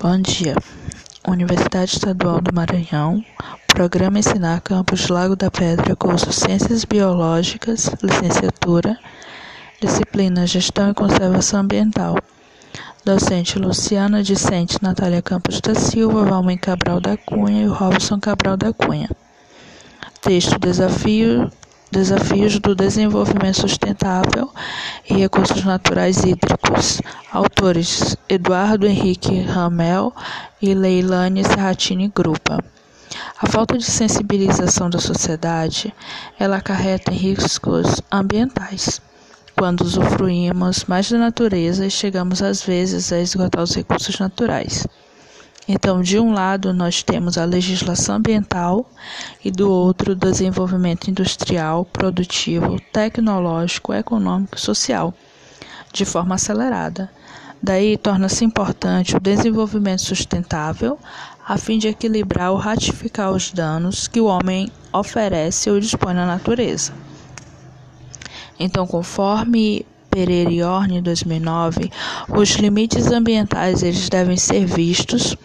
Bom dia. Universidade Estadual do Maranhão. Programa Ensinar Campus Lago da Pedra, curso Ciências Biológicas, licenciatura. Disciplina Gestão e Conservação Ambiental. Docente Luciana Dicente Natália Campos da Silva, Valmir Cabral da Cunha e Robson Cabral da Cunha. Texto Desafio Desafios do Desenvolvimento Sustentável e Recursos Naturais Hídricos. Autores: Eduardo Henrique Ramel e Leilane Serratini Grupa. A falta de sensibilização da sociedade, ela acarreta riscos ambientais. Quando usufruímos mais da natureza, chegamos às vezes a esgotar os recursos naturais. Então, de um lado, nós temos a legislação ambiental e do outro, o desenvolvimento industrial, produtivo, tecnológico, econômico e social, de forma acelerada. Daí torna-se importante o desenvolvimento sustentável, a fim de equilibrar ou ratificar os danos que o homem oferece ou dispõe na natureza. Então, conforme Pereira e Orne, 2009, os limites ambientais eles devem ser vistos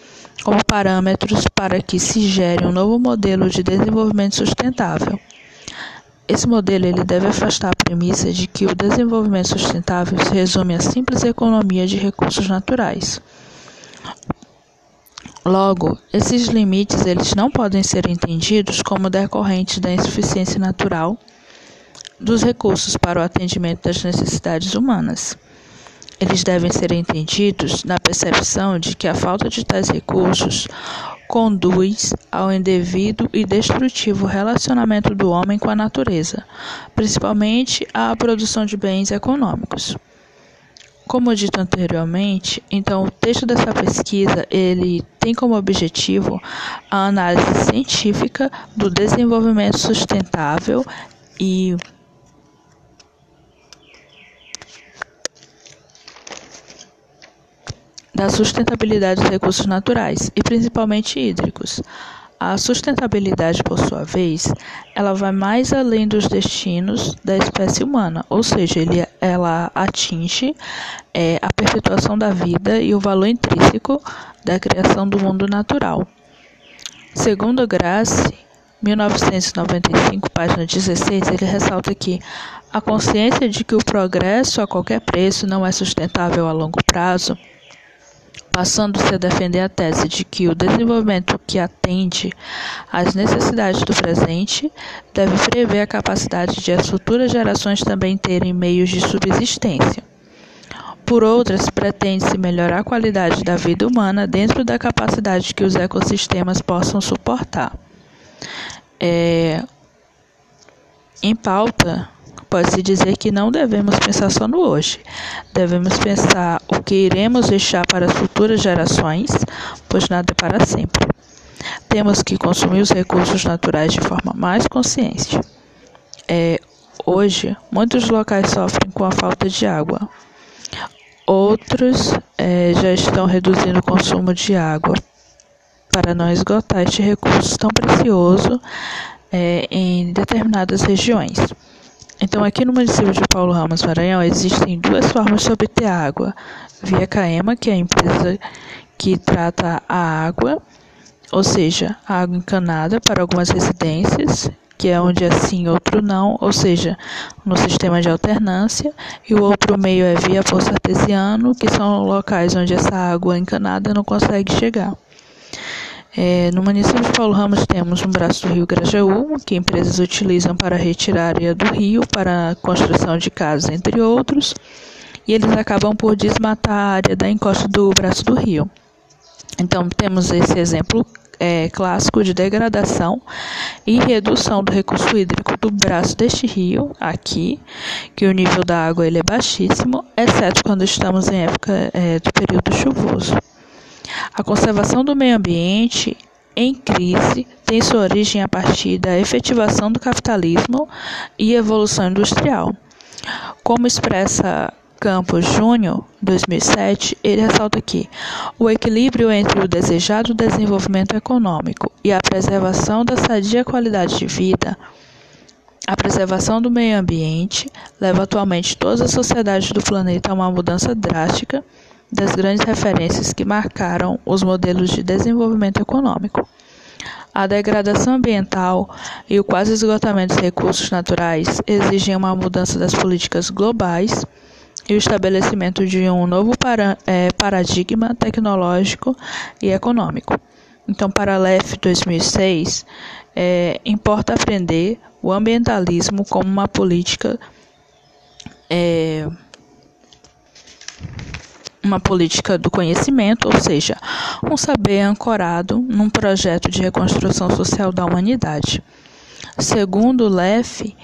como parâmetros para que se gere um novo modelo de desenvolvimento sustentável. Esse modelo ele deve afastar a premissa de que o desenvolvimento sustentável se resume à simples economia de recursos naturais. Logo, esses limites eles não podem ser entendidos como decorrentes da insuficiência natural dos recursos para o atendimento das necessidades humanas. Eles devem ser entendidos na percepção de que a falta de tais recursos conduz ao indevido e destrutivo relacionamento do homem com a natureza, principalmente à produção de bens econômicos. Como dito anteriormente, então o texto dessa pesquisa ele tem como objetivo a análise científica do desenvolvimento sustentável e da sustentabilidade dos recursos naturais e principalmente hídricos. A sustentabilidade, por sua vez, ela vai mais além dos destinos da espécie humana, ou seja, ele, ela atinge é, a perpetuação da vida e o valor intrínseco da criação do mundo natural. Segundo Grace, 1995, página 16, ele ressalta que a consciência de que o progresso a qualquer preço não é sustentável a longo prazo passando-se a defender a tese de que o desenvolvimento que atende às necessidades do presente deve prever a capacidade de as futuras gerações também terem meios de subsistência. Por outras, pretende-se melhorar a qualidade da vida humana dentro da capacidade que os ecossistemas possam suportar. É, em pauta, pode-se dizer que não devemos pensar só no hoje. Devemos pensar o que iremos deixar para as futuras gerações, pois nada é para sempre. Temos que consumir os recursos naturais de forma mais consciente. É, hoje, muitos locais sofrem com a falta de água. Outros é, já estão reduzindo o consumo de água para não esgotar este recurso tão precioso é, em determinadas regiões. Então, aqui no município de Paulo Ramos Maranhão, existem duas formas de obter água: via Caema, que é a empresa que trata a água, ou seja, a água encanada para algumas residências, que é onde é sim, outro não, ou seja, no sistema de alternância, e o outro meio é via poço artesiano, que são locais onde essa água encanada não consegue chegar. É, no município de Paulo Ramos temos um braço do rio Grajaú, que empresas utilizam para retirar área do rio para construção de casas, entre outros, e eles acabam por desmatar a área da encosta do braço do rio. Então temos esse exemplo é, clássico de degradação e redução do recurso hídrico do braço deste rio, aqui, que o nível da água ele é baixíssimo, exceto quando estamos em época é, do período chuvoso. A conservação do meio ambiente em crise tem sua origem a partir da efetivação do capitalismo e evolução industrial. Como expressa Campos Júnior, 2007, ele ressalta que o equilíbrio entre o desejado desenvolvimento econômico e a preservação da sadia qualidade de vida, a preservação do meio ambiente, leva atualmente todas as sociedades do planeta a uma mudança drástica das grandes referências que marcaram os modelos de desenvolvimento econômico. A degradação ambiental e o quase esgotamento dos recursos naturais exigem uma mudança das políticas globais e o estabelecimento de um novo para, é, paradigma tecnológico e econômico. Então, para a LEF 2006, é, importa aprender o ambientalismo como uma política é, uma política do conhecimento, ou seja, um saber ancorado num projeto de reconstrução social da humanidade. Segundo o LEF,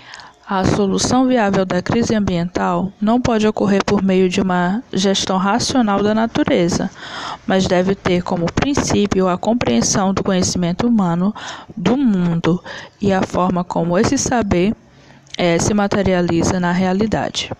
a solução viável da crise ambiental não pode ocorrer por meio de uma gestão racional da natureza, mas deve ter como princípio a compreensão do conhecimento humano do mundo e a forma como esse saber é, se materializa na realidade.